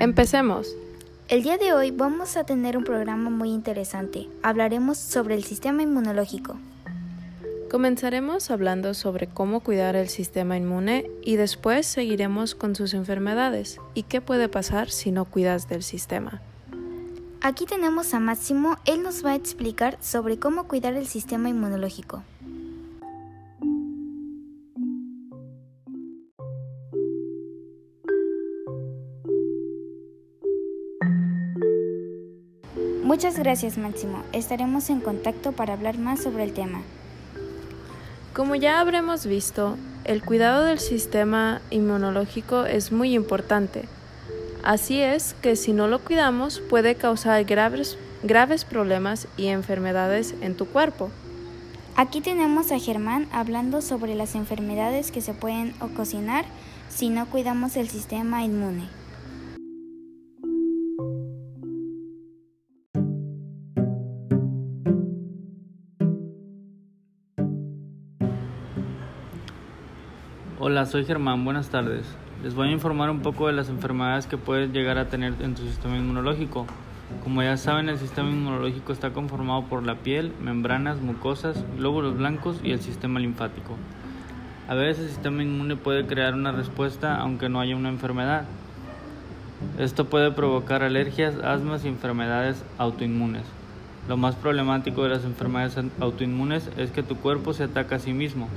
Empecemos. El día de hoy vamos a tener un programa muy interesante. Hablaremos sobre el sistema inmunológico. Comenzaremos hablando sobre cómo cuidar el sistema inmune y después seguiremos con sus enfermedades y qué puede pasar si no cuidas del sistema. Aquí tenemos a Máximo, él nos va a explicar sobre cómo cuidar el sistema inmunológico. Muchas gracias Máximo, estaremos en contacto para hablar más sobre el tema. Como ya habremos visto, el cuidado del sistema inmunológico es muy importante. Así es que si no lo cuidamos puede causar graves, graves problemas y enfermedades en tu cuerpo. Aquí tenemos a Germán hablando sobre las enfermedades que se pueden ocasionar si no cuidamos el sistema inmune. Hola, soy Germán, buenas tardes. Les voy a informar un poco de las enfermedades que puedes llegar a tener en tu sistema inmunológico. Como ya saben, el sistema inmunológico está conformado por la piel, membranas, mucosas, glóbulos blancos y el sistema linfático. A veces el sistema inmune puede crear una respuesta aunque no haya una enfermedad. Esto puede provocar alergias, asmas y enfermedades autoinmunes. Lo más problemático de las enfermedades autoinmunes es que tu cuerpo se ataca a sí mismo.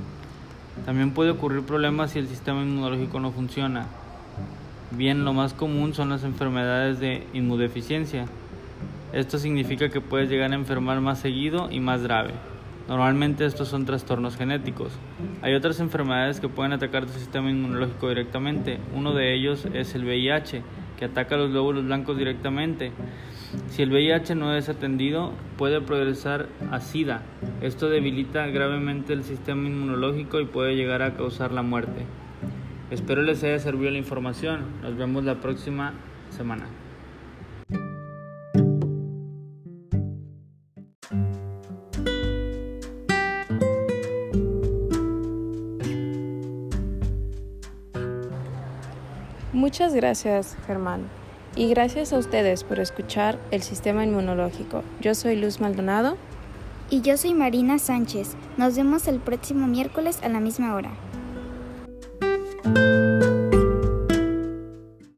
También puede ocurrir problemas si el sistema inmunológico no funciona. Bien, lo más común son las enfermedades de inmunodeficiencia. Esto significa que puedes llegar a enfermar más seguido y más grave. Normalmente estos son trastornos genéticos. Hay otras enfermedades que pueden atacar tu sistema inmunológico directamente. Uno de ellos es el VIH, que ataca los glóbulos blancos directamente. Si el VIH no es atendido, puede progresar a SIDA. Esto debilita gravemente el sistema inmunológico y puede llegar a causar la muerte. Espero les haya servido la información. Nos vemos la próxima semana. Muchas gracias, Germán. Y gracias a ustedes por escuchar el sistema inmunológico. Yo soy Luz Maldonado. Y yo soy Marina Sánchez. Nos vemos el próximo miércoles a la misma hora.